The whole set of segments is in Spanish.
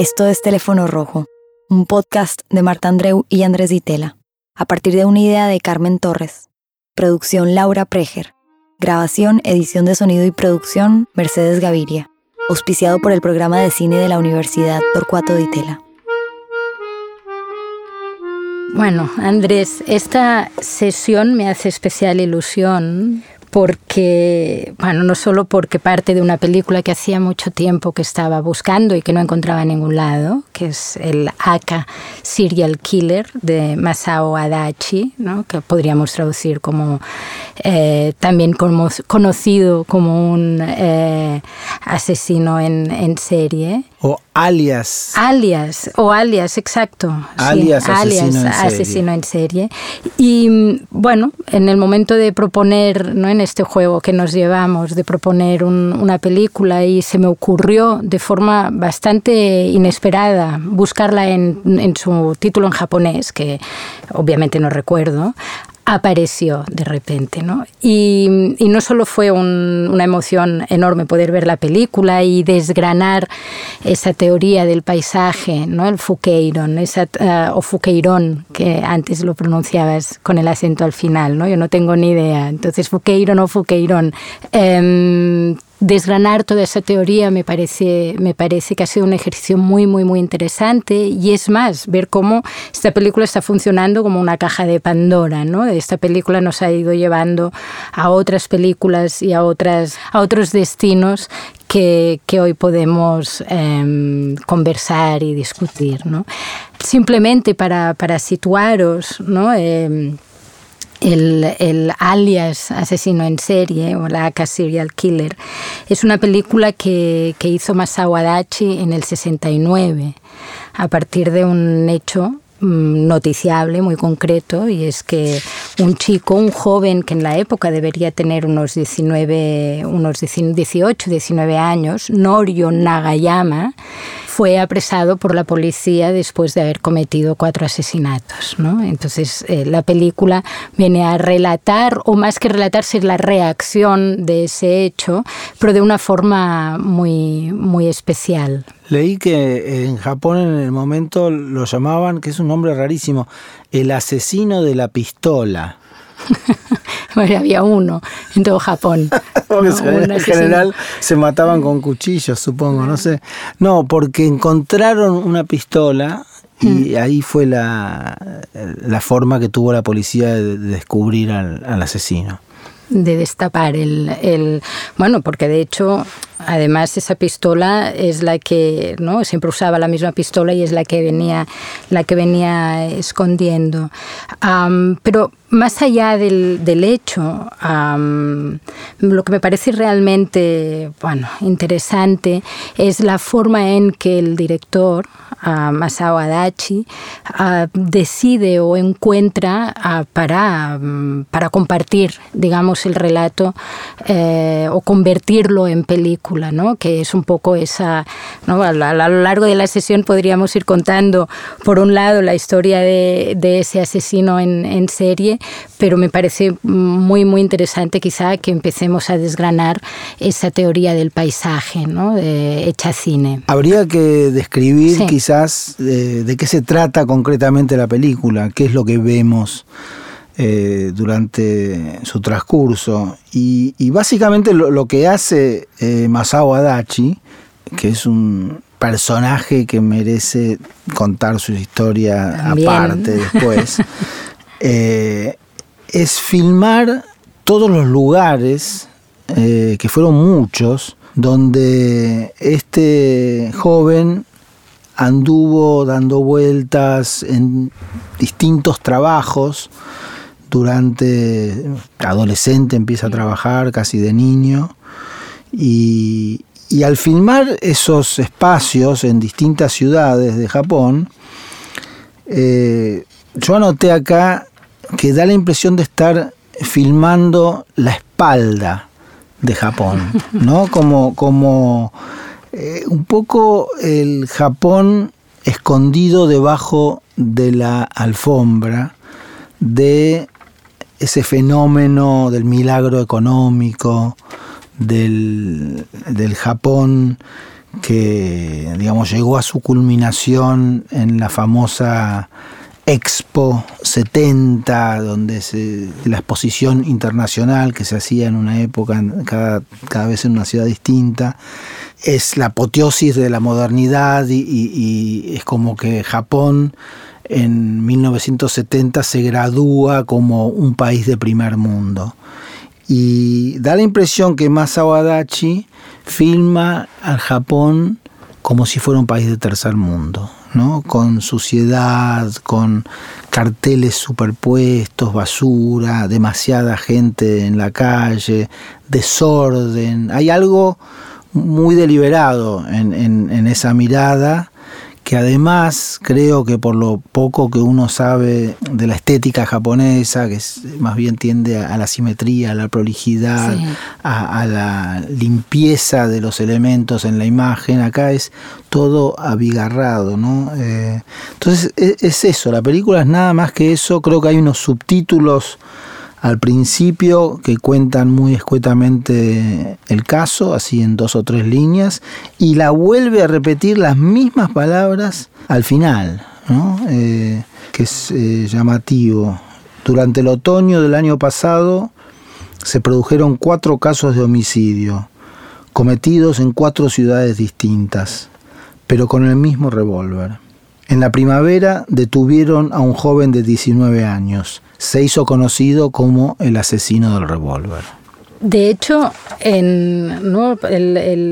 Esto es Teléfono Rojo, un podcast de Marta Andreu y Andrés Ditela, a partir de una idea de Carmen Torres. Producción Laura Preger. Grabación, edición de sonido y producción Mercedes Gaviria. Auspiciado por el programa de cine de la Universidad Torcuato Ditela. Bueno, Andrés, esta sesión me hace especial ilusión porque, bueno, no solo porque parte de una película que hacía mucho tiempo que estaba buscando y que no encontraba en ningún lado, que es el Serial Killer de Masao Adachi, ¿no? que podríamos traducir como eh, también como, conocido como un eh, asesino en, en serie. O alias. Alias, o alias, exacto. Alias, asesino, asesino, en serie. Y bueno, en el momento de proponer, ¿no? en este juego que nos llevamos, de proponer una película, y se me ocurrió de forma bastante inesperada buscarla en, en su título en japonés, que obviamente no recuerdo, apareció de repente. ¿no? Y, y no solo fue una emoción enorme poder ver la película y desgranar esa teoría del paisaje, ¿no? el Fukeiron, esa, uh, o Fuqueirón, que antes lo pronunciabas con el acento al final, ¿no? yo no tengo ni idea. Entonces, Fukeiron o Fuqueirón. Eh, desgranar toda esa teoría me parece, me parece que ha sido un ejercicio muy, muy, muy interesante y es más, ver cómo esta película está funcionando como una caja de Pandora, ¿no? Esta película nos ha ido llevando a otras películas y a, otras, a otros destinos que, que hoy podemos eh, conversar y discutir, ¿no? Simplemente para, para situaros, ¿no? Eh, el, alias asesino en serie o la AK Serial Killer es una película que, que hizo Masao Adachi en el 69 a partir de un hecho mm, noticiable, muy concreto, y es que un chico, un joven que en la época debería tener unos 19, unos 18, 19 años, Norio Nagayama, fue apresado por la policía después de haber cometido cuatro asesinatos. ¿no? Entonces, eh, la película viene a relatar, o más que relatarse, la reacción de ese hecho, pero de una forma muy, muy especial. Leí que en Japón en el momento lo llamaban, que es un nombre rarísimo, el asesino de la pistola. bueno, había uno en todo Japón. ¿no? en general se mataban con cuchillos, supongo, no sé. No, porque encontraron una pistola y ahí fue la, la forma que tuvo la policía de descubrir al, al asesino de destapar el, el, bueno porque de hecho además esa pistola es la que no siempre usaba la misma pistola y es la que venía la que venía escondiendo um, pero más allá del, hecho lo que me parece realmente bueno interesante es la forma en que el director uh, Masao Adachi uh, decide o encuentra uh, para, para compartir digamos el relato eh, o convertirlo en película, ¿no? que es un poco esa, ¿no? a, lo, largo de la sesión podríamos ir contando por un lado la historia de, de ese asesino en, en, serie, pero me parece muy muy interesante quizá que empecemos a desgranar esa teoría del paisaje, ¿no? hecha cine. Habría que describir sí. quizás de, de qué se trata concretamente la película, qué es lo que vemos eh, durante su transcurso. Y, y básicamente lo, lo, que hace eh, Masao Adachi, que es un personaje que merece contar su historia También. aparte después, eh, es filmar todos los lugares, eh, que fueron muchos, donde este joven anduvo dando vueltas en distintos trabajos, durante adolescente empieza a trabajar casi de niño y, y, al filmar esos espacios en distintas ciudades de Japón eh, yo anoté acá que da la impresión de estar filmando la espalda de Japón no como como eh, un poco el Japón escondido debajo de la alfombra de ese fenómeno del milagro económico, del, del Japón que digamos llegó a su culminación en la famosa Expo 70, donde se, la exposición internacional que se hacía en una época, cada, cada vez en una ciudad distinta, es la apoteosis de la modernidad y, y es como que Japón en 1970 se gradúa como un país de primer mundo. Y da la impresión que Masao Adachi filma al Japón como si fuera un país de tercer mundo, ¿no? Con suciedad, con carteles superpuestos, basura, demasiada gente en la calle, desorden. Hay algo muy deliberado en, en esa mirada que además creo que por lo poco que uno sabe de la estética japonesa, que más bien tiende a, la simetría, a la prolijidad, a, la limpieza de los elementos en la imagen, acá es todo abigarrado, ¿no? Eh, entonces es, es eso, la película es nada más que eso, creo que hay unos subtítulos al principio que cuentan muy escuetamente el caso, así en dos o tres líneas, y la vuelve a repetir las mismas palabras al final, eh, que es eh, llamativo. Durante el otoño del año pasado se produjeron cuatro casos de homicidio, cometidos en cuatro ciudades distintas, pero con el mismo revólver. En la primavera detuvieron a un joven de 19 años. Se hizo conocido como el asesino del revólver. De hecho, en,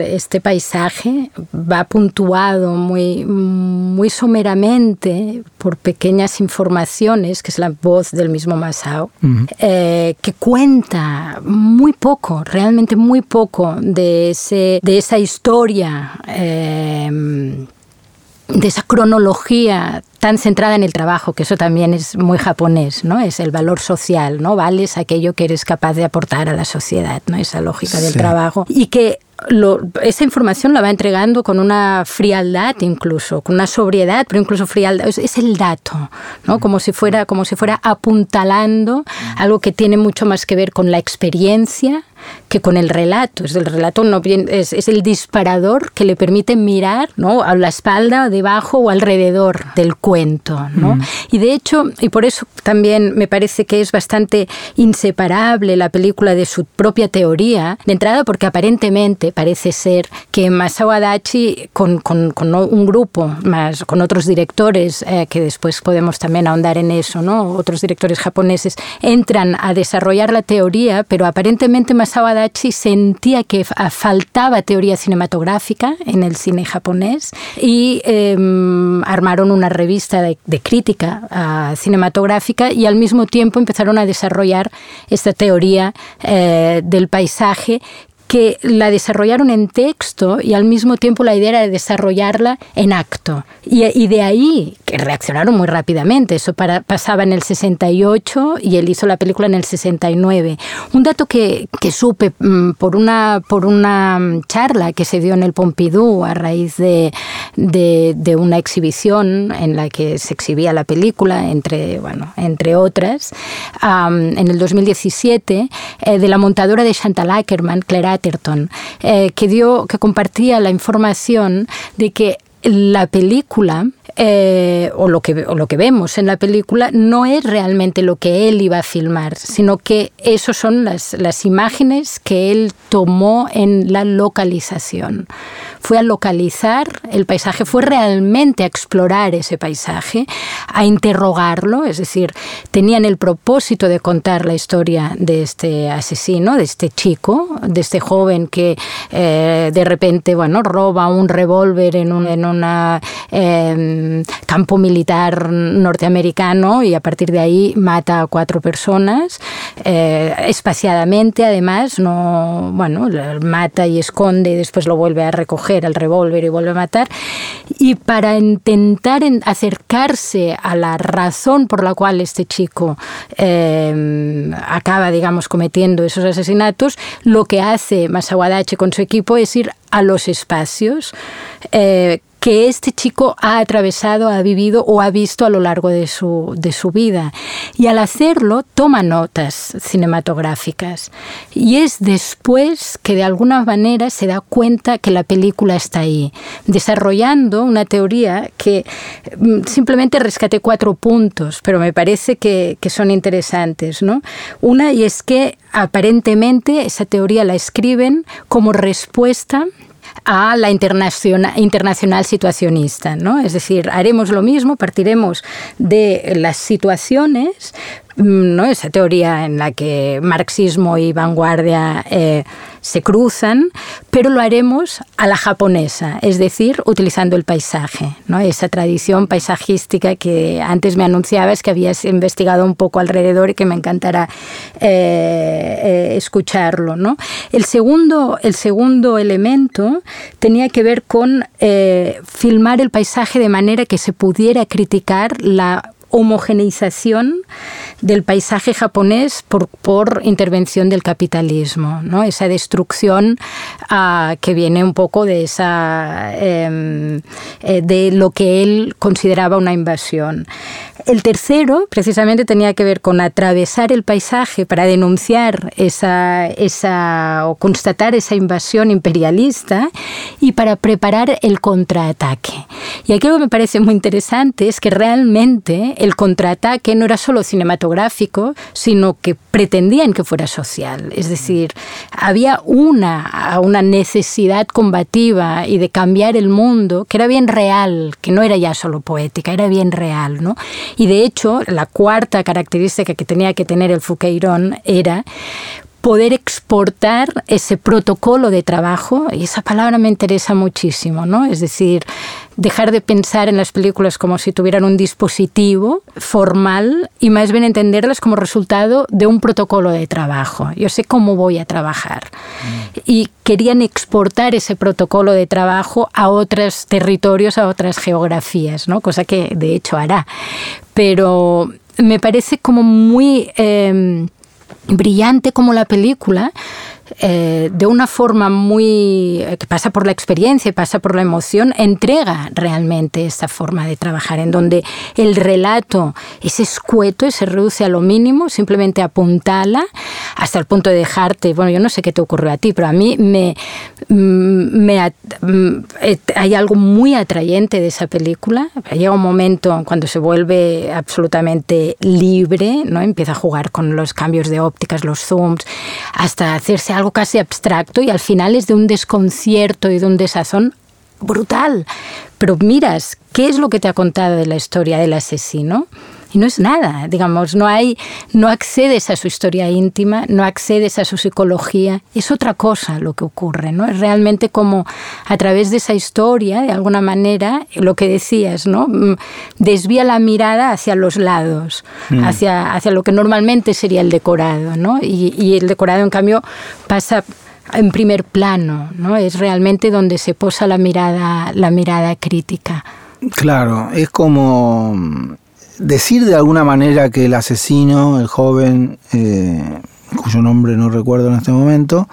este paisaje va puntuado muy, muy someramente por pequeñas informaciones, que es la voz del mismo Masao, eh, que cuenta muy poco, realmente muy poco de, ese, de esa historia. Eh, de esa cronología tan centrada en el trabajo, que eso también es muy japonés, ¿no? Es el valor social, ¿no? Vales aquello que eres capaz de aportar a la sociedad, ¿no? Esa lógica del trabajo. Y que esa información la va entregando con una frialdad incluso, con una sobriedad, pero incluso frialdad, es, el dato, ¿no? como, si fuera, como si fuera apuntalando algo que tiene mucho más que ver con la experiencia que con el relato. Es el relato no es, es, el disparador que le permite mirar ¿no? a la espalda, debajo o alrededor del cuento. ¿no? Y de hecho, y por eso también me parece que es bastante inseparable la película de su propia teoría, de entrada porque aparentemente parece ser que Masao Adachi, con, con, un grupo, más con otros directores, eh, que después podemos también ahondar en eso, ¿no? otros directores japoneses, entran a desarrollar la teoría, pero aparentemente Masao Adachi sentía que faltaba teoría cinematográfica en el cine japonés y em, armaron una revista de, crítica ah, cinematográfica y al mismo tiempo empezaron a desarrollar esta teoría eh, del paisaje que la desarrollaron en texto y al mismo tiempo la idea era desarrollarla en acto. Y, de ahí, que reaccionaron muy rápidamente, eso pasaba en el 68 y él hizo la película en el 69. Un dato que, que supe mm, por, una, por una charla que se dio en el Pompidou a raíz de, de, una exhibición en la que se exhibía la película, entre, bueno, entre otras, en el 2017, eh, de la montadora de Chantal Ackerman, Claire eh, que, dio, que compartía la información de que la película eh, o, lo que, o lo que vemos en la película no es realmente lo que él iba a filmar, sino que esas son las, las imágenes que él tomó en la localización. Fue a localizar el paisaje, fue realmente a explorar ese paisaje, a interrogarlo, es decir, tenían el propósito de contar la historia de este asesino, de este chico, de este joven que eh, de repente bueno, roba un revólver en, un, en una... Campo militar norteamericano y a partir de ahí mata a cuatro personas, eh, espaciadamente además, no, bueno, mata y esconde y después lo vuelve a recoger al revólver y vuelve a matar. Y para intentar acercarse a la razón por la cual este chico eh, acaba, digamos, cometiendo esos asesinatos, lo que hace Masawadachi con su equipo es ir a los espacios, eh, que este chico ha atravesado, ha vivido o ha visto a lo largo de su, de su vida. Y al hacerlo toma notas cinematográficas. Y es después que de alguna manera se da cuenta que la película está ahí, desarrollando una teoría que mm, simplemente rescaté cuatro puntos, pero me parece que, que son interesantes. ¿no? Una, y es que aparentemente esa teoría la escriben como respuesta a la internacional, internacional situacionista. ¿no? Es decir, haremos lo mismo, partiremos de las situaciones, ¿no? esa teoría en la que marxismo y vanguardia eh, se cruzan, pero lo haremos a la japonesa, es decir, utilizando el paisaje, ¿no? esa tradición paisajística que antes me anunciabas que habías investigado un poco alrededor y que me encantará eh, eh, escucharlo. ¿no? El, segundo, el segundo elemento tenía que ver con filmar el paisaje de manera que se pudiera criticar la homogeneización del paisaje japonés por, por intervención del capitalismo, ¿no? esa destrucción uh, que viene un poco de, esa, eh, de lo que él consideraba una invasión. El tercero, precisamente, tenía que ver con atravesar el paisaje para denunciar esa, esa o constatar esa invasión imperialista y para preparar el contraataque. Y aquí lo que me parece muy interesante es que realmente el contraataque no era solo cinematográfico, sino que pretendían que fuera social. Es decir, había una, una necesidad combativa y de cambiar el mundo que era bien real, que no era ya solo poética, era bien real. ¿no? Y de hecho, la cuarta característica que tenía que tener el Fuqueirón era poder exportar ese protocolo de trabajo, y esa palabra me interesa muchísimo, ¿no? Es decir, dejar de pensar en las películas como si tuvieran un dispositivo formal y más bien entenderlas como resultado de un protocolo de trabajo. Yo sé cómo voy a trabajar. Mm. Y querían exportar ese protocolo de trabajo a otros territorios, a otras geografías, ¿no? Cosa que de hecho hará. Pero me parece como muy... Em, brillante como la película, eh, de una forma muy eh, que pasa por la experiencia pasa por la emoción, entrega realmente esta forma de trabajar, en donde el relato es escueto y se reduce a lo mínimo, simplemente apuntala hasta el punto de dejarte, bueno, yo no sé qué te ocurrió a ti, pero a mí me, mm, me mm, eh, hay algo muy atrayente de esa película. Llega un momento cuando se vuelve absolutamente libre, ¿no? Empieza a jugar con los cambios de ópticas, los zooms, hasta hacerse algo casi abstracto y al final es de un desconcierto y de un desazón brutal. Pero miras, ¿qué es lo que te ha contado de la historia del asesino? Y no es nada, digamos, no hay, no accedes a su historia íntima, no accedes a su psicología, es otra cosa lo que ocurre, ¿no? Es realmente como a través de esa historia, de alguna manera, lo que decías, ¿no? Mm, desvía la mirada hacia los lados, mm. hacia, hacia lo que normalmente sería el decorado, ¿no? Y, y el decorado, en cambio, pasa en primer plano, ¿no? Es realmente donde se posa la mirada, la mirada crítica. Claro, es como decir de alguna manera que el asesino, el joven, eh, cuyo nombre no recuerdo en este momento,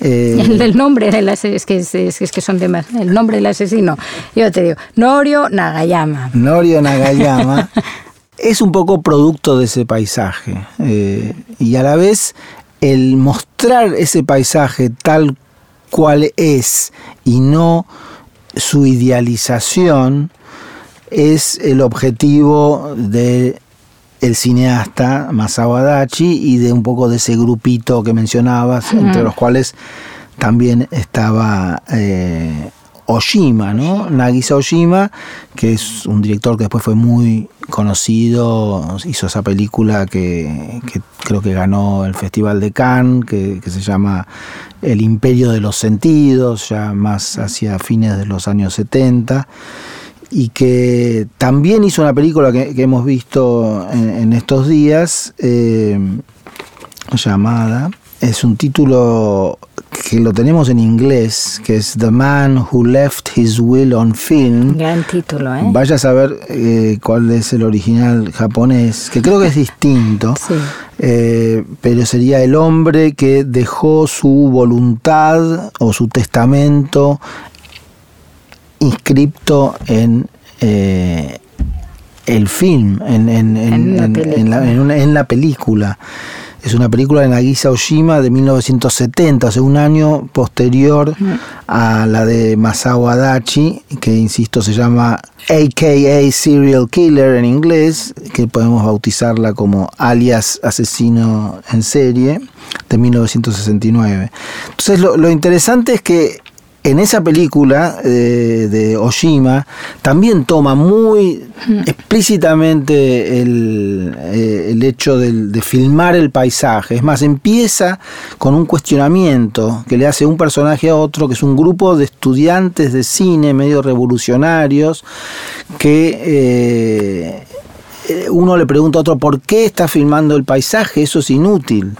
eh, el, nombre del asesino, es que, es, que son demás. El nombre del asesino, yo te digo, Norio Nagayama. Norio Nagayama es un poco producto de ese paisaje. Eh, y a la vez, el mostrar ese paisaje tal cual es y no su idealización, es el objetivo de el cineasta Masao Adachi y de un poco de ese grupito que mencionabas, entre los cuales también estaba eh, Oshima, ¿no? Nagisa Oshima, que es un director que después fue muy conocido, hizo esa película que, creo que ganó el Festival de Cannes, que, que, se llama El Imperio de los Sentidos, ya más hacia fines de los años 70 y que también hizo una película que, hemos visto en, estos días, eh, llamada, es un título que lo tenemos en inglés, que es The Man Who Left His Will on Film. Gran título, ¿eh? Vaya a saber eh, cuál es el original japonés, que creo que es distinto, sí. Eh, pero sería el hombre que dejó su voluntad o su testamento inscripto en eh, el film, en, en, en, la película. Es una película de Nagisa Oshima de 1970, o sea, un año posterior a la de Masao Adachi, que insisto se llama AKA Serial Killer en inglés, que podemos bautizarla como alias asesino en serie, de 1969. Entonces lo, lo interesante es que en esa película eh, de Oshima también toma muy explícitamente el, eh, hecho de, filmar el paisaje. Es más, empieza con un cuestionamiento que le hace un personaje a otro, que es un grupo de estudiantes de cine medio revolucionarios que eh, uno le pregunta a otro por qué está filmando el paisaje, eso es inútil.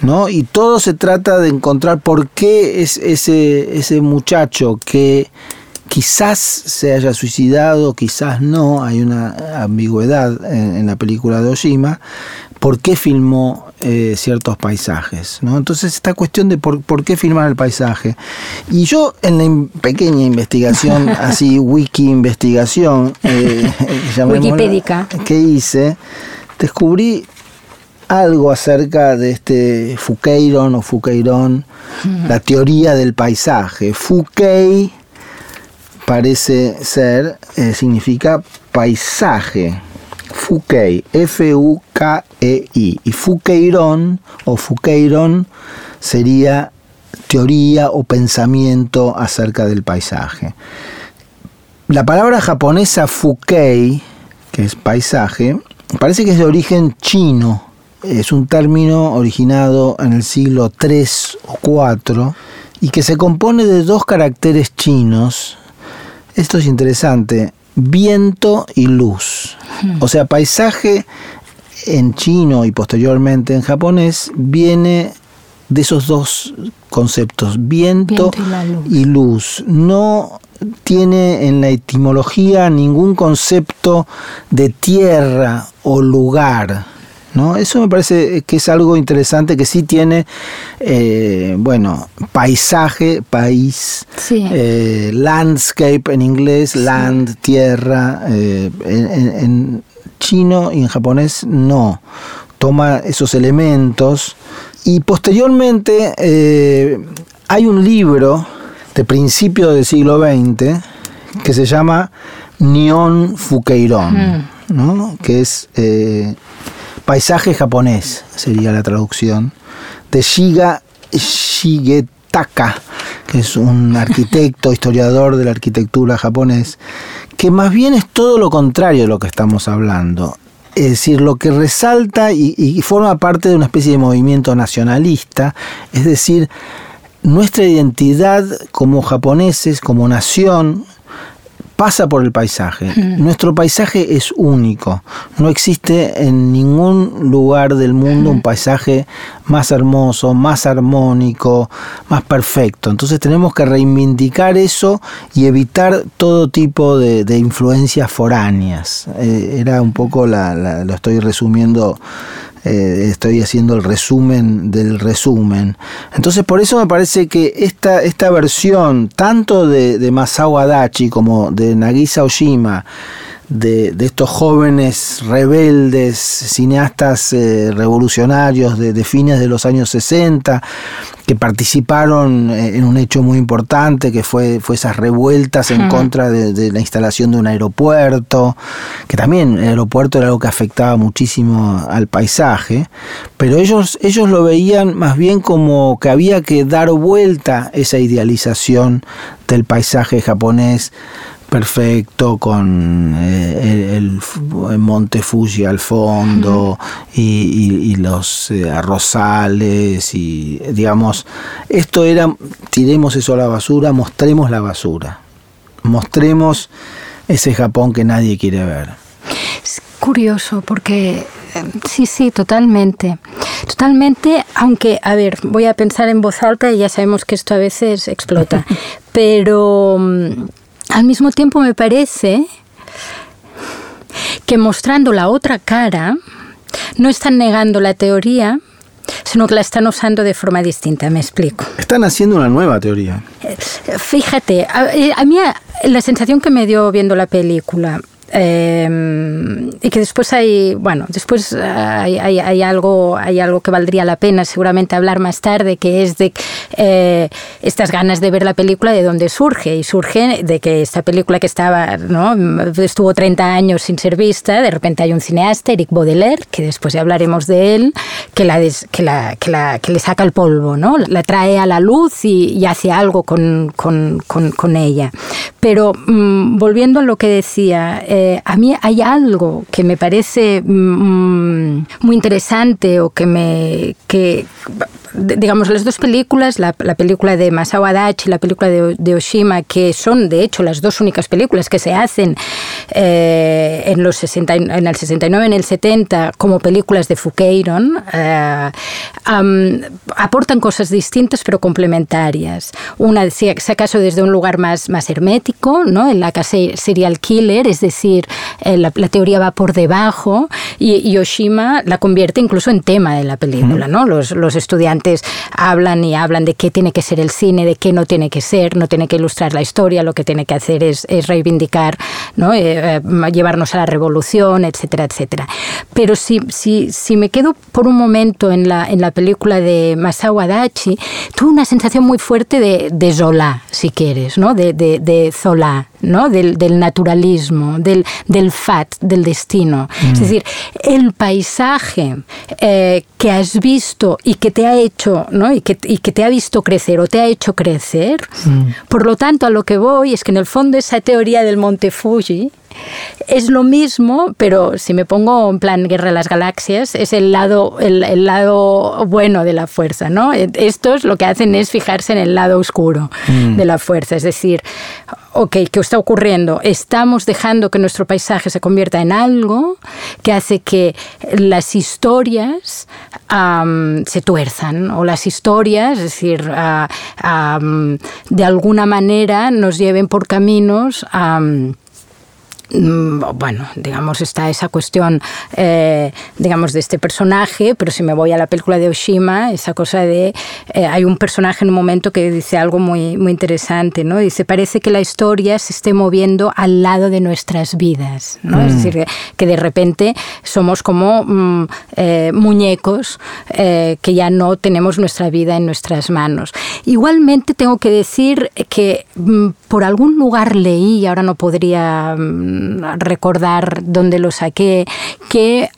¿no? Y todo se trata de encontrar por qué es ese, ese muchacho que quizás se haya suicidado, quizás no, hay una ambigüedad en, la película de Oshima, por qué filmó eh, ciertos paisajes. ¿no? Entonces, esta cuestión de por, qué filmar el paisaje. Y yo, en la pequeña investigación, así, wiki investigación, eh, Wikipédica, que hice, descubrí algo acerca de este Fouqueiron o Fouqueiron, la teoría del paisaje. Fouquet parece ser, eh, significa paisaje. Fouquet, F-U-K-E-I. Y Fouqueiron o Fouqueiron sería teoría o pensamiento acerca del paisaje. La palabra japonesa Fukei, que es paisaje, parece que es de origen chino. Es un término originado en el siglo III o IV y que se compone de dos caracteres chinos esto es interesante, viento y luz. O sea, paisaje en chino y posteriormente en japonés viene de esos dos conceptos, viento, y, luz. No tiene en la etimología ningún concepto de tierra o lugar. ¿No? Eso me parece que es algo interesante que sí tiene, eh, bueno, paisaje, país, eh, landscape en inglés, land, tierra, eh, en, chino y en japonés no. Toma esos elementos y posteriormente hay un libro de principio del siglo XX que se llama Nihon Fukeiron, ¿no? que es Paisaje japonés sería la traducción, de Shiga Shigetaka, que es un arquitecto, historiador de la arquitectura japonés, que más bien es todo lo contrario de lo que estamos hablando. Es decir, lo que resalta y, y forma parte de una especie de movimiento nacionalista, es decir, nuestra identidad como japoneses, como nación, pasa por el paisaje. Nuestro paisaje es único. No existe en ningún lugar del mundo un paisaje más hermoso, más armónico, más perfecto. Entonces tenemos que reivindicar eso y evitar todo tipo de, influencias foráneas. Eh, era un poco la, lo estoy resumiendo eh, estoy haciendo el resumen del resumen. Entonces por eso me parece que esta, esta versión, tanto de, de Masao Adachi como de Nagisa Oshima, de, estos jóvenes rebeldes, cineastas eh, revolucionarios de, fines de los años 60, que participaron eh, en un hecho muy importante, que fue, fue esas revueltas en contra de, la instalación de un aeropuerto, que también el aeropuerto era algo que afectaba muchísimo al paisaje, pero ellos, ellos lo veían más bien como que había que dar vuelta esa idealización del paisaje japonés perfecto con eh, el, monte Fuji al fondo y, los eh, arrozales y digamos esto era tiremos eso a la basura mostremos la basura. Mostremos ese Japón que nadie quiere ver. Es curioso porque eh, sí sí totalmente. Totalmente aunque a ver voy a pensar en voz alta y ya sabemos que esto a veces explota. Pero mm, al mismo tiempo me parece que mostrando la otra cara, no están negando la teoría, sino que la están usando de forma distinta, me explico. Están haciendo una nueva teoría. Fíjate, a, eh, mí La sensación que me dio viendo la película eh, y que después hay, bueno, después hay, hay, hay, algo, hay algo que valdría la pena seguramente hablar más tarde, que es de eh, estas ganas de ver la película de dónde surge. Y surge de que esta película que estaba, ¿no? estuvo 30 años sin ser vista, de repente hay un cineasta, Eric Baudelaire, que después ya hablaremos de él, que, la, que, la, que, le saca el polvo, ¿no? la trae a la luz y, y hace algo con, con, con, ella. Pero mmm, volviendo a lo que decía, eh, a mí hay algo que me parece mmm, muy interesante o que me... Que, digamos, las dos películas, la, la película de Masao Adachi y la película de, de, Oshima, que son de hecho las dos únicas películas que se hacen eh, en, los 60, en el 69 en el 70 como películas de Fukeiron, eh, um, aportan cosas distintas pero complementarias. Una, si acaso, desde un lugar más, más hermético, ¿no? en la que serial killer, es decir, eh, la, la, teoría va por debajo, y, y, Oshima la convierte incluso en tema de la película. ¿no? Los, los estudiantes hablan y hablan de qué tiene que ser el cine, de qué no tiene que ser, no tiene que ilustrar la historia, lo que tiene que hacer es, es reivindicar, ¿no? Eh, eh, llevarnos a la revolución, etcétera, etcétera. Pero si, si, si me quedo por un momento en la, en la película de Masao Adachi, tuve una sensación muy fuerte de, de Zola, si quieres, ¿no? de, de, de Zola, ¿no? del, del naturalismo, del, del, fat, del destino. Mm. Es decir, el paisaje eh, que has visto y que te ha hecho, ¿no? y, que, y que te ha visto crecer o te ha hecho crecer, mm. por lo tanto a lo que voy es que en el fondo esa teoría del monte Fuji, es lo mismo, pero si me pongo en plan Guerra de las Galaxias, es el lado, el, el, lado bueno de la fuerza, ¿no? Estos lo que hacen es fijarse en el lado oscuro mm. de la fuerza, es decir, ok, ¿qué está ocurriendo? Estamos dejando que nuestro paisaje se convierta en algo que hace que las historias um, se tuerzan o las historias, es decir, uh, um, de alguna manera nos lleven por caminos... Um, bueno, digamos, está esa cuestión, eh, digamos, de este personaje, pero si me voy a la película de Oshima, esa cosa de, eh, hay un personaje en un momento que dice algo muy, muy interesante, ¿no? Dice, parece que la historia se esté moviendo al lado de nuestras vidas, ¿no? Mm. Es decir, que, de repente somos como mm, eh, muñecos que ya no tenemos nuestra vida en nuestras manos. Igualmente tengo que decir que mm, por algún lugar leí, y ahora no podría recordar dónde lo saqué, que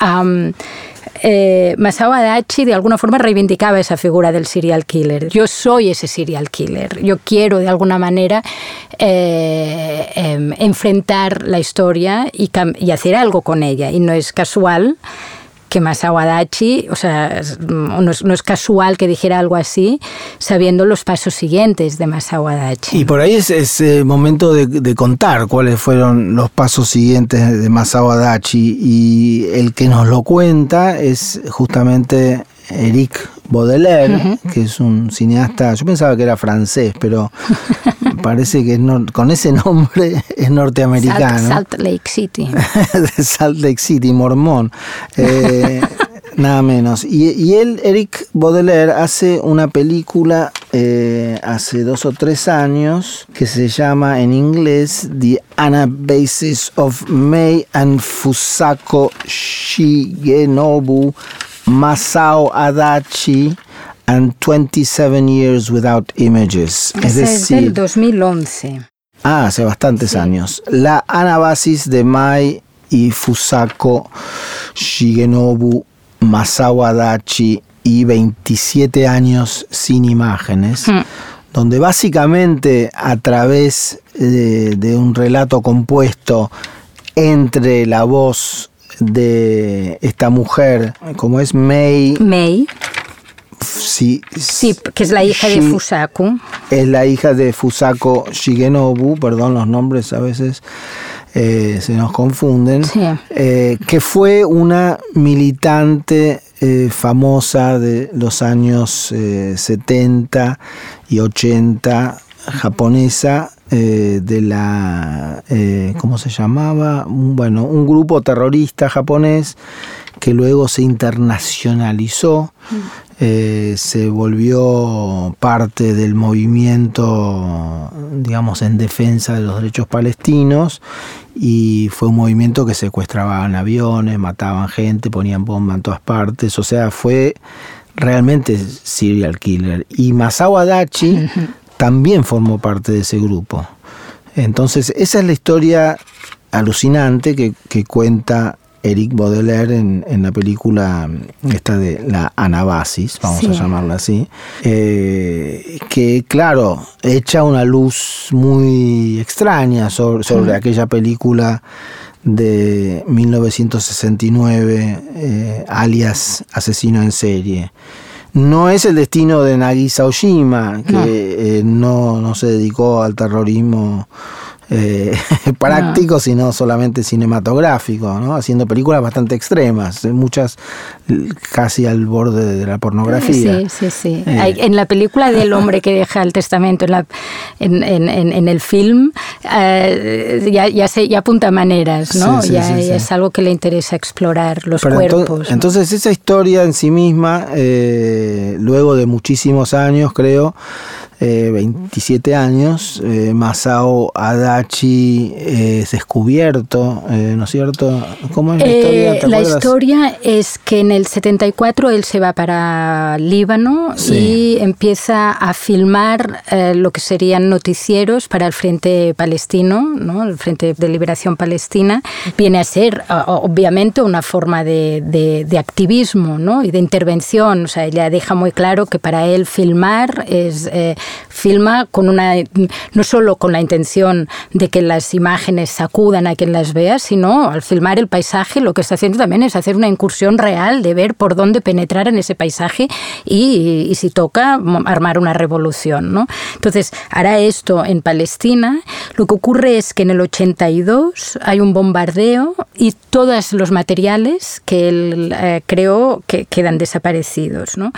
eh, Masao Adachi de alguna forma reivindicaba esa figura del serial killer. Yo soy ese serial killer. Yo quiero de alguna manera eh, eh, enfrentar la historia y, y hacer algo con ella. Y no es casual que Masao Adachi, o sea, no es, no es, casual que dijera algo así, sabiendo los pasos siguientes de Masao Adachi. Y por ahí es, es eh, momento de, de, contar cuáles fueron los pasos siguientes de Masao Adachi y el que nos lo cuenta es justamente Eric Baudelaire, uh -huh. que es un cineasta, yo pensaba que era francés, pero parece que es con ese nombre es norteamericano. Salt, Salt Lake City. de Salt Lake City, mormón. Eh, nada menos. Y, y, él, Eric Baudelaire, hace una película eh, hace dos o tres años que se llama en inglés The Anabasis of Mei and Fusako Shigenobu Masao Adachi and 27 Years Without Images. Es, es decir, del 2011. Ah, hace bastantes sí. años. La anabasis de Mai y Fusako Shigenobu Masao Adachi y 27 años sin imágenes. Mm donde básicamente a través de, de, un relato compuesto entre la voz de esta mujer, como es Mei. Mei. Sí, sí, que es la hija de Fusako. Es la hija de Fusako Shigenobu, perdón los nombres a veces eh, se nos confunden, sí. eh, que fue una militante eh, famosa de los años 70 y 80 japonesa eh, de la, eh, ¿cómo se llamaba? Bueno, un grupo terrorista japonés que luego se internacionalizó, eh, se volvió parte del movimiento, digamos, en defensa de los derechos palestinos y fue un movimiento que secuestraban aviones, mataban gente, ponían bombas en todas partes, o sea, fue realmente serial killer. Y Masao Adachi también formó parte de ese grupo. Entonces, esa es la historia alucinante que, que cuenta Eric Baudelaire en, en, la película esta de la Anabasis, vamos a llamarla así, eh, que claro, echa una luz muy extraña sobre, sobre aquella película de 1969, eh, alias Asesino en serie. No es el destino de Nagisa Oshima, que no. Eh, no, no se dedicó al terrorismo eh, práctico, sino solamente cinematográfico, ¿no? haciendo películas bastante extremas, muchas casi al borde de la pornografía. Sí, sí, sí. Eh. en la película del hombre que deja el testamento, en, la, en, en, en el film, eh, ya, ya, se, ya apunta maneras, ¿no? Sí, sí, ya, sí, ya es algo que le interesa explorar los Pero cuerpos. Entonces, ¿no? entonces, esa historia en sí misma, eh, luego de muchísimos años, creo, eh, 27 años, eh, Masao Adachi es descubierto, eh, ¿no es cierto? ¿Cómo es la historia? Eh, la historia es que en el 74 él se va para Líbano Sí. y empieza a filmar eh, lo que serían noticieros para el Frente Palestino, ¿no? el Frente de Liberación Palestina. Viene a ser, obviamente, una forma de, de- de activismo ¿no? y de intervención. O sea, ella deja muy claro que para él filmar es eh, filma con una no solo con la intención de que las imágenes sacudan a quien las vea, sino al filmar el paisaje lo que está haciendo también es hacer una incursión real de ver por dónde penetrar en ese paisaje y, si toca armar una revolución, ¿no? Entonces hará esto en Palestina. Lo que ocurre es que en el 82 hay un bombardeo y todos los materiales que él eh, creó que quedan desaparecidos, ¿no?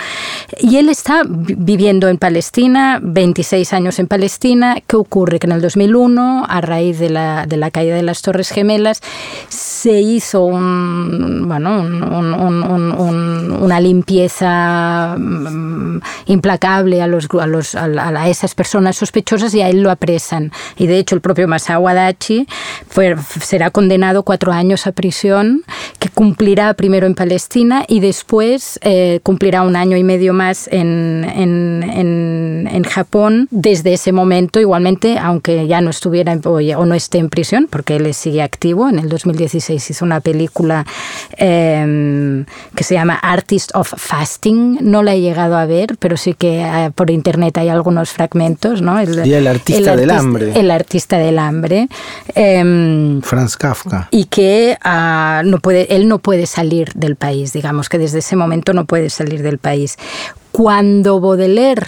Y él está vi- viviendo en Palestina, 26 años en Palestina. ¿Qué ocurre? Que en el 2001, a raíz de la, de la caída de las Torres Gemelas, se hizo un, bueno, un- un- un- un- una limpieza mm, implacable a, los, a, los, a, a esas personas sospechosas y a él lo apresan. Y de hecho el propio Masao Adachi fue, será condenado cuatro años a prisión, que cumplirá primero en Palestina y después eh, cumplirá un año y medio más en, en, en, en Japón. Desde ese momento, igualmente, aunque ya no estuviera en- o, ya- o no esté en prisión, porque él sigue activo, en el 2016 hizo una película eh, que se llama Artist of Fasting. No la he llegado a ver, pero sí que eh, por internet hay algunos fragmentos. ¿no? El, Y el artista del hambre. El artista del hambre. Em, Franz Kafka. y que ah, no puede, él no puede salir del país, digamos que desde ese momento no puede salir del país. Cuando Baudelaire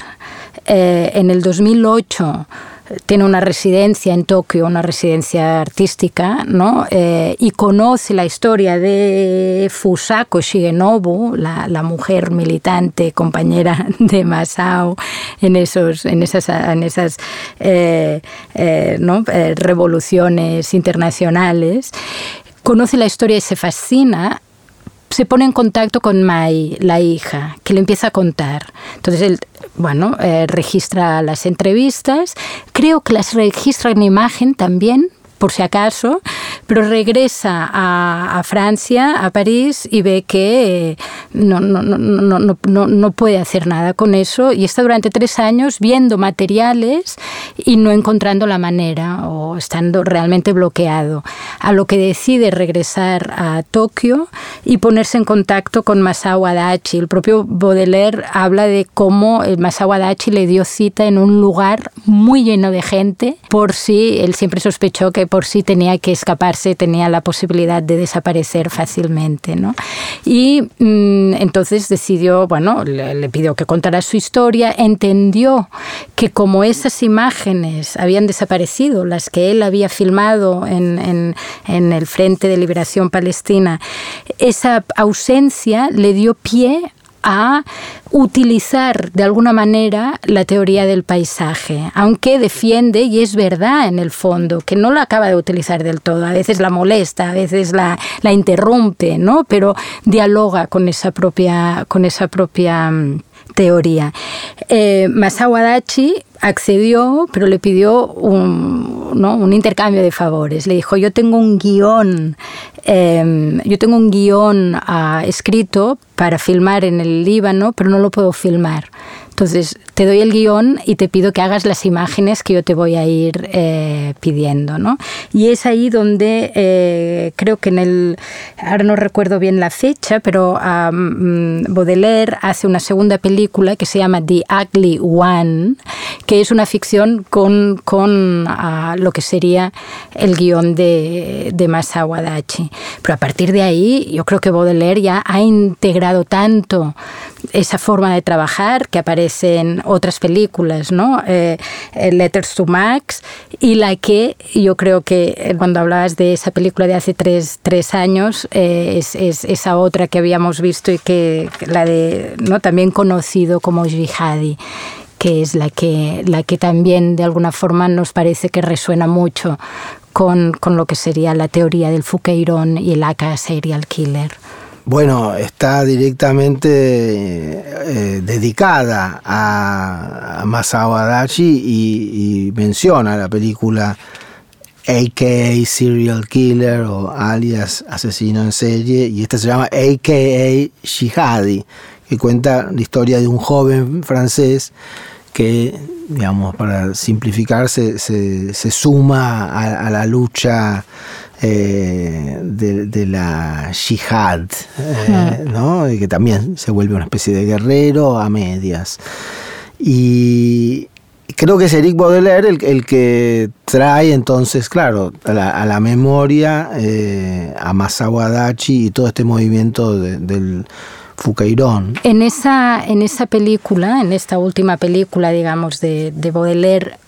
eh, en el 2008 tiene una residencia en Tokio, una residencia artística, ¿no? Eh, y conoce la historia de Fusako Shigenobu, la, mujer militante, compañera de Masao en, esos, en esas, en esas eh, revoluciones internacionales, conoce la historia y se fascina se pone en contacto con Mai, la hija, que le empieza a contar. Entonces él, bueno, eh, registra las entrevistas, creo que las registra en imagen también, por si acaso, pero regresa a, Francia, a París, y ve que eh, no, no, no, no, puede hacer nada con eso y está durante tres años viendo materiales y no encontrando la manera o estando realmente bloqueado. A lo que decide regresar a Tokio y ponerse en contacto con Masao Adachi. El propio Baudelaire habla de cómo el Masao Adachi le dio cita en un lugar muy lleno de gente por si él siempre sospechó que por si tenía que escaparse, tenía la posibilidad de desaparecer fácilmente. ¿no? Y mmm, entonces decidió, bueno, le, le, pidió que contara su historia, entendió que como esas imágenes habían desaparecido, las que él había filmado en, en, en el Frente de Liberación Palestina, esa ausencia le dio pie a utilizar de alguna manera la teoría del paisaje, aunque defiende, y es verdad en el fondo, que no la acaba de utilizar del todo, a veces la molesta, a veces la, interrumpe, ¿no? pero dialoga con esa propia, con esa propia mm, teoría. Eh, accedió, pero le pidió un, ¿no? un, intercambio de favores. Le dijo, yo tengo un guion, em, yo tengo un guion ah, escrito para filmar en el Líbano, pero no lo puedo filmar. Entonces, te doy el guion y te pido que hagas las imágenes que yo te voy a ir eh, pidiendo. ¿no? Y es ahí donde eh, creo que en el, ahora no recuerdo bien la fecha, pero um, Baudelaire hace una segunda película que se llama The Ugly One, que es una ficción con, con uh, lo que sería el guion de, de Masao Adachi. Pero a partir de ahí, yo creo que Baudelaire ya ha integrado tanto esa forma de trabajar que aparece en otras películas, ¿no? Eh, Letters to Max y la que yo creo que eh, cuando hablabas de esa película de hace tres, tres años eh, es, es, esa otra que habíamos visto y que la de no también conocido como Jihadi que es la que, la que también de alguna forma nos parece que resuena mucho con, con lo que sería la teoría del Fuqueirón y el AK serial killer. Bueno, está directamente eh, dedicada a, Masao Adachi y, menciona la película AKA Serial Killer o alias Asesino en Serie y esta se llama AKA Shihadi, que cuenta la historia de un joven francés que, digamos, para simplificar, se, suma a la lucha eh, de, la jihad, eh, ¿no? y que también se vuelve una especie de guerrero a medias. Y creo que es Eric Baudelaire el, que trae entonces, claro, a la, memoria eh, a Masao Adachi y todo este movimiento del Fucairón. En esa, en esa película, en esta última película, digamos, de, de Baudelaire,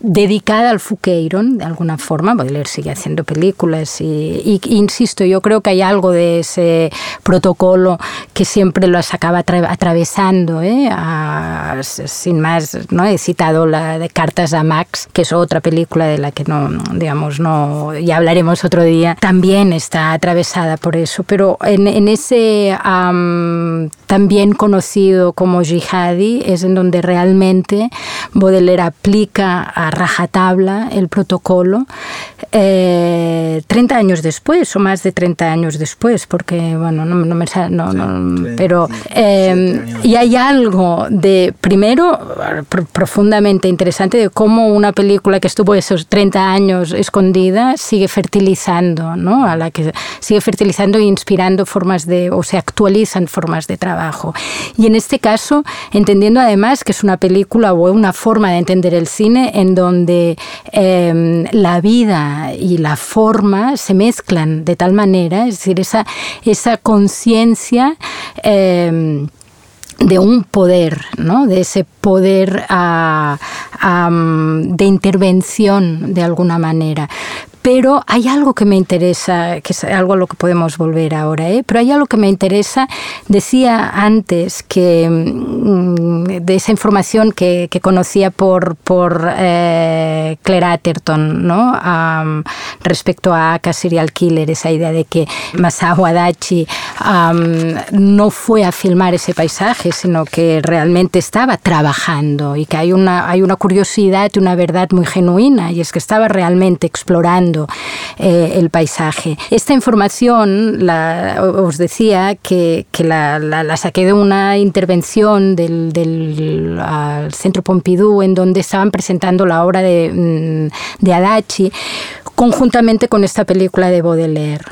dedicada al Fuqueiron, de alguna forma. Baudelaire sigue haciendo películas y, insisto, yo creo que hay algo de ese protocolo que siempre los acaba atravesando. ¿eh? sin más, ¿no? he citado la de Cartas a Max, que es otra película de la que no, digamos, no, ya hablaremos otro día. También está atravesada por eso, pero en, ese también conocido como Jihadi es en donde realmente Baudelaire aplica a rajatabla el protocolo 30 eh, años después o más de 30 años después, porque, bueno, no, me no, no, pero eh, y hay algo de, primero, profundamente interesante de cómo una película que estuvo esos 30 años escondida sigue fertilizando, ¿no? A la que sigue fertilizando e inspirando formas de, o se actualizan formas de trabajo. Y en este caso, entendiendo además que es una película o una forma de entender el cine en donde em, la vida y la forma se mezclan de tal manera, es decir, esa, esa conciencia em, de un poder, ¿no? de ese poder ah, de intervención de alguna manera. Pero hay algo que me interesa, que es algo a lo que podemos volver ahora, ¿eh? pero hay algo que me interesa. Decía antes que mm, de esa información que, conocía por, por eh, Claire Atherton ¿no? respecto a Aka Serial Killer, esa idea de que Masao Adachi no fue a filmar ese paisaje, sino que realmente estaba trabajando y que hay una, hay una curiosidad y una verdad muy genuina, y es que estaba realmente explorando eh, el paisaje. Esta información, la, os decía que, la, saqué de una intervención del, Centro Pompidou en donde estaban presentando la obra de, mm, Adachi conjuntamente con esta película de Baudelaire.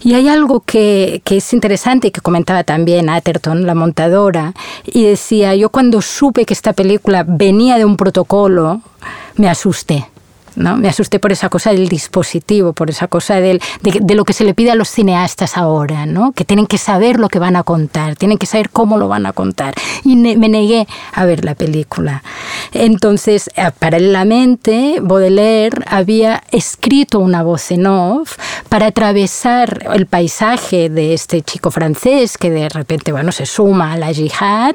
Y hay algo que, que, es interesante y que comentaba también Atherton, la montadora, y decía, yo cuando supe que esta película venía de un protocolo, me asusté ¿no? Me asusté por esa cosa del dispositivo, por esa cosa de, lo que se le pide a los cineastas ahora, ¿no? Que tienen que saber lo que van a contar, tienen que saber cómo lo van a contar. Y me negué a ver la película. Entonces, eh, paralelamente, Baudelaire había escrito una voz en off para atravesar el paisaje de este chico francés que de repente, bueno, se suma a la yihad.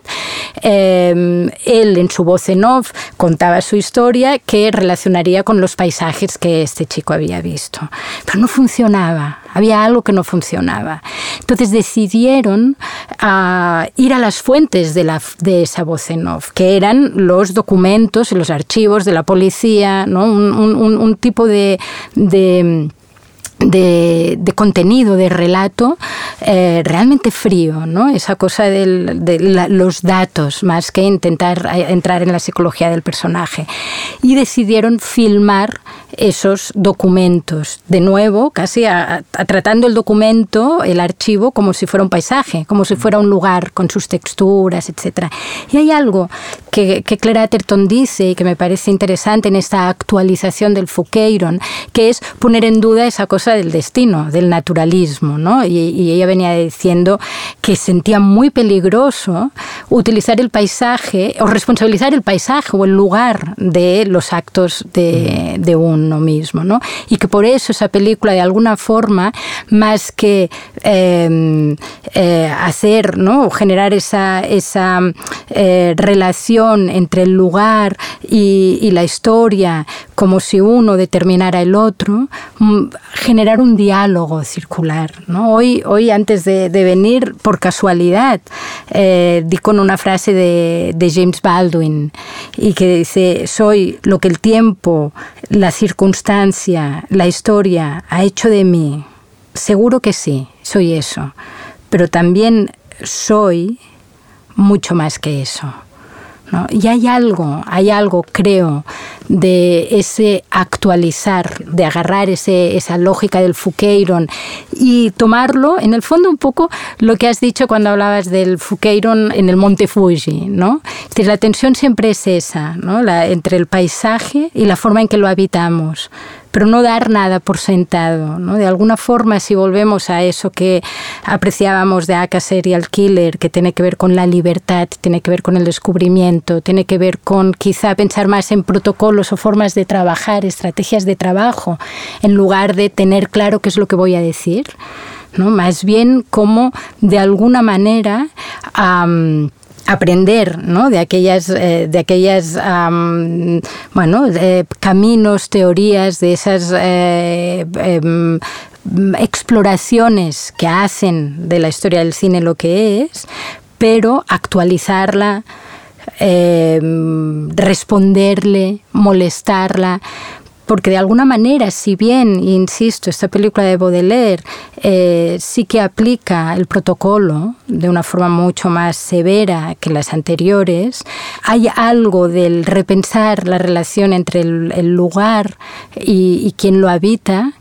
Eh, él en su voz en off contaba su historia que relacionaría con los paisajes que este chico había visto. Pero no funcionaba, había algo que no funcionaba. Entonces decidieron ah, ir a las fuentes de, la, de esa voz en off, que eran los documentos y los archivos de la policía, ¿no? un, tipo de de, contenido, de relato eh, realmente frío, ¿no? Esa cosa de los datos, más que intentar eh, entrar en la psicología del personaje. Y decidieron filmar esos documentos, de nuevo, casi tratando el documento, el archivo, como si fuera un paisaje, como si fuera un lugar con sus texturas, etc. Y hay algo que, que Claire Atherton dice y que me parece interesante en esta actualización del Fouqueyron, que es poner en duda esa cosa del destino, del naturalismo, ¿no? Y, ella venía diciendo que sentía muy peligroso utilizar el paisaje o responsabilizar el paisaje o el lugar de los actos de, de uno mismo, ¿no? Y que por eso esa película de alguna forma, más que em, eh, hacer, ¿no? O generar esa, esa eh, relación entre el lugar y, y la historia como si uno determinara el otro, mm, generar un diálogo circular. ¿no? Hoy, hoy, antes de, venir, por casualidad, eh, di con una frase de, de, James Baldwin y que dice, soy lo que el tiempo, la circunstancia, la historia ha hecho de mí. Seguro que sí, soy eso, pero también soy mucho más que eso. Y hay algo, hay algo, creo, de ese actualizar, de agarrar ese, esa lógica del Fouqueyron y tomarlo, en el fondo, un poco lo que has dicho cuando hablabas del Fouqueyron en el Monte Fuji, ¿no? la tensión siempre es esa, ¿no? La, entre el paisaje y la forma en que lo habitamos pero no dar nada por sentado. ¿no? De alguna forma, si volvemos a eso que apreciábamos de Aka Serial Killer, que tiene que ver con la libertad, tiene que ver con el descubrimiento, tiene que ver con quizá pensar más en protocolos o formas de trabajar, estrategias de trabajo, en lugar de tener claro qué es lo que voy a decir, ¿no? más bien como de alguna manera aprender ¿no? de aquellas, eh, de aquellas bueno, caminos, teorías, de esas eh, em, exploraciones que hacen de la historia del cine lo que es, pero actualizarla, em, responderle, molestarla, porque de alguna manera, si bien, insisto, esta película de Baudelaire eh, sí que aplica el protocolo de una forma mucho más severa que las anteriores, hay algo del repensar la relación entre el, lugar y, y quien lo habita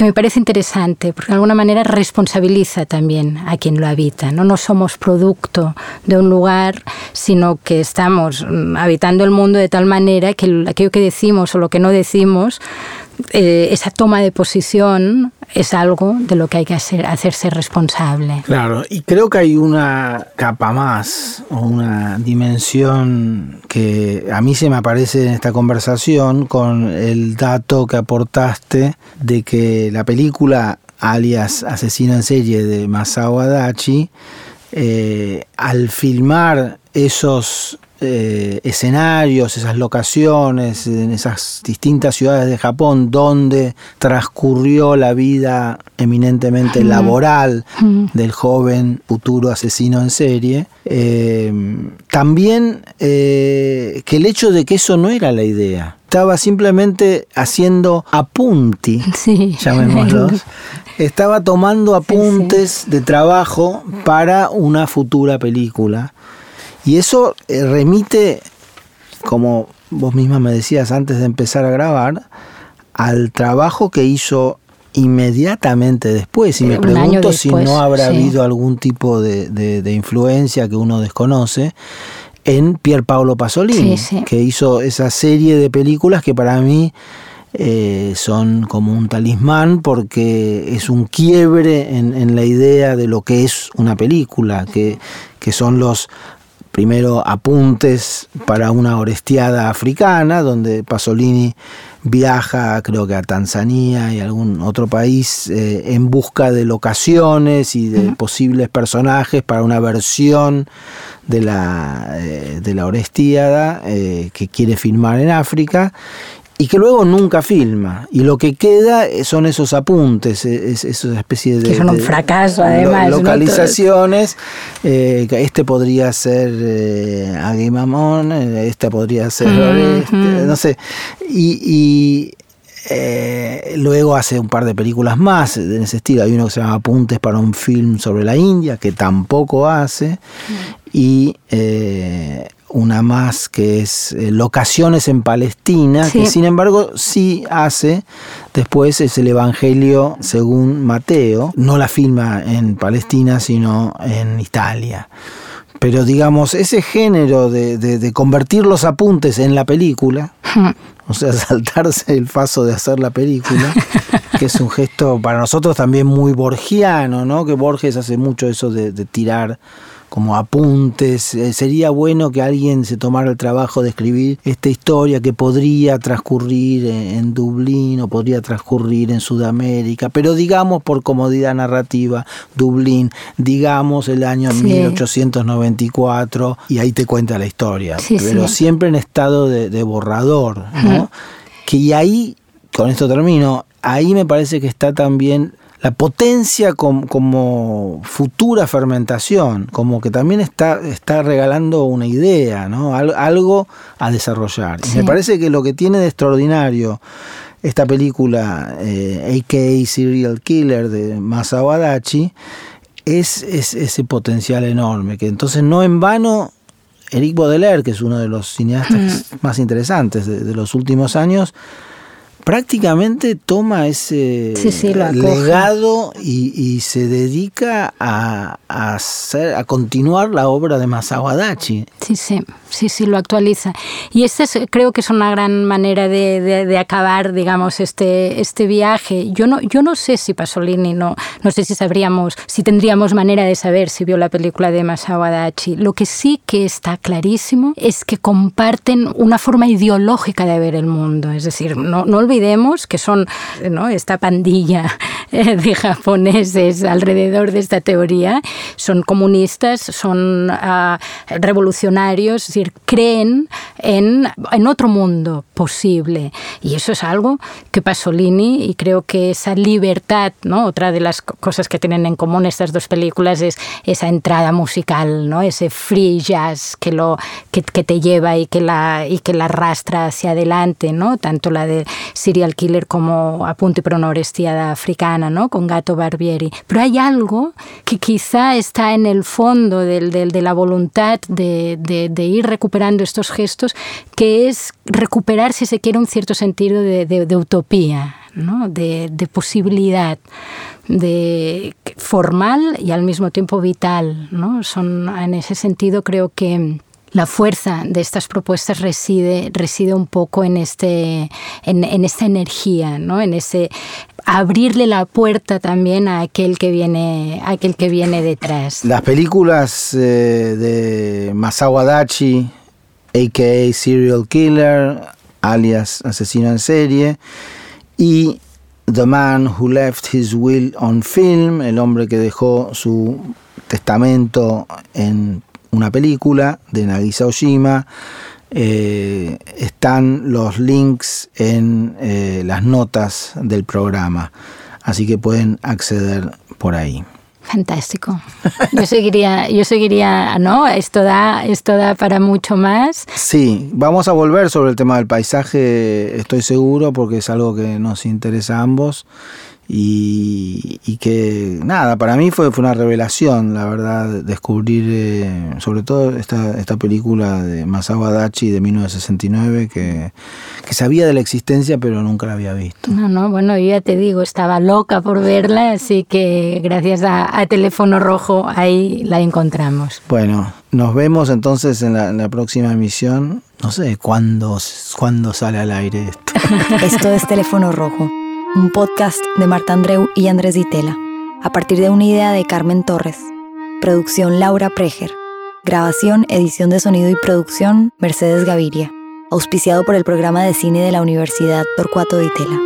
que me parece interesante, porque de alguna manera responsabiliza también a quien lo habita. No, no somos producto de un lugar, sino que estamos mm, habitando el mundo de tal manera que aquello que decimos o lo que no decimos eh, esa toma de posición es algo de lo que hay que hacer, hacerse responsable. Claro, y creo que hay una capa más o una dimensión que a mí se me aparece en esta conversación con el dato que aportaste de que la película alias Asesino en serie de Masao Adachi, eh, al filmar esos eh, escenarios, esas locaciones, en esas distintas ciudades de Japón donde transcurrió la vida eminentemente laboral del joven futuro asesino en serie. Eh, también eh, que el hecho de que eso no era la idea, estaba simplemente haciendo apunti, llamémoslos, estaba tomando apuntes de trabajo para una futura película. Y eso eh, remite, como vos misma me decías antes de empezar a grabar, al trabajo que hizo inmediatamente después. Y me pregunto si no habrá habido algún tipo de, influencia que uno desconoce en Pier Paolo Pasolini, que hizo esa serie de películas que para mí eh, son como un talismán porque es un quiebre en, la idea de lo que es una película, que, que son los primero apuntes para una orestiada africana, donde Pasolini viaja creo que a Tanzania y algún otro país eh, en busca de locaciones y de posibles personajes para una versión de la, eh, de la Orestiada eh, que quiere filmar en África y que luego nunca filma. Y lo que queda son esos apuntes, e, es, esas especies de... Que son un fracaso, además. localizaciones. Eh, este podría ser eh, Aguimamón, eh, esta podría ser no sé. Y, eh, luego hace un par de películas más en ese estilo. Hay uno que se llama Apuntes para un film sobre la India, que tampoco hace. Y una más que es eh, Locaciones en Palestina, que sin embargo sí hace, después es el Evangelio según Mateo, no la filma en Palestina, sino en Italia. Pero digamos, ese género de, convertir los apuntes en la película, o sea, saltarse el paso de hacer la película, que es un gesto para nosotros también muy borgiano, ¿no? Que Borges hace mucho eso de tirar como apuntes. Eh, sería bueno que alguien se tomara el trabajo de escribir esta historia que podría transcurrir en, Dublín o podría transcurrir en Sudamérica, pero digamos por comodidad narrativa, Dublín, digamos el año 1894 y ahí te cuenta la historia, pero siempre en estado de, borrador, ¿no? Que ahí, con esto termino, ahí me parece que está también la potencia como, futura fermentación, como que también está, está regalando una idea, ¿no? algo a desarrollar. me parece que lo que tiene de extraordinario esta película, eh, A.K.A. Serial Killer de Masao Adachi, es, ese potencial enorme, que entonces no en vano Eric Baudelaire, que es uno de los cineastas mm. más interesantes de los últimos años, prácticamente toma ese legado y, se dedica a, hacer, a continuar la obra de Masao Adachi. Sí, sí, sí, sí, lo actualiza. Y este es, creo que es una gran manera de, acabar, digamos, este, este viaje. Yo no, yo no sé si Pasolini, no, no sé si sabríamos, si tendríamos manera de saber si vio la película de Masao Adachi. Lo que sí que está clarísimo es que comparten una forma ideológica de ver el mundo. Es decir, no, no olvidemos que son ¿no? esta pandilla eh, de japoneses alrededor de esta teoría, son comunistas, son ah, revolucionarios, decir, creen en, en otro mundo posible. Y eso es algo que Pasolini, y creo que esa libertad, ¿no? otra de las cosas que tienen en común estas dos películas es esa entrada musical, ¿no? ese free jazz que, lo, que, que te lleva y que, la, y que la arrastra hacia adelante, ¿no? tanto la de serial killer como Apunte para una orestiada africana, ¿no? Con Gato Barbieri. Pero hay algo que quizá está en el fondo del, de la voluntad de, de, ir recuperando estos gestos, que es recuperar, si se quiere, un cierto sentido de, utopía, ¿no? de, posibilidad de formal y al mismo tiempo vital. ¿no? Son, en ese sentido creo que la fuerza de estas propuestas reside, reside un poco en, este, en, esta energía, ¿no? en ese abrirle la puerta también a aquel que viene, aquel que viene detrás. Las películas eh, de Masao Adachi, a.k.a. Serial Killer, alias Asesino en Serie, y The Man Who Left His Will on Film, el hombre que dejó su testamento en una película de Nagisa Oshima. Eh, están los links en eh, las notas del programa, así que pueden acceder por ahí. Fantástico. Yo seguiría, yo seguiría, ¿no? Esto da, esto da para mucho más. Sí, vamos a volver sobre el tema del paisaje, estoy seguro, porque es algo que nos interesa a ambos y, que nada, para mí fue, fue una revelación, la verdad, descubrir eh, sobre todo esta, esta película de Masao Adachi de 1969 que, que sabía de la existencia pero nunca la había visto. No, no, bueno, yo ya te digo, estaba loca por verla, así que gracias a, Teléfono Rojo ahí la encontramos. Bueno, nos vemos entonces en la, en la próxima emisión no sé cuándo, cuándo sale al aire esto. Esto es Teléfono Rojo, un podcast de Marta Andreu y Andrés Ditela, a partir de una idea de Carmen Torres. Producción Laura Preger. Grabación, edición de sonido y producción Mercedes Gaviria. Auspiciado por el programa de cine de la Universidad Torcuato Ditela.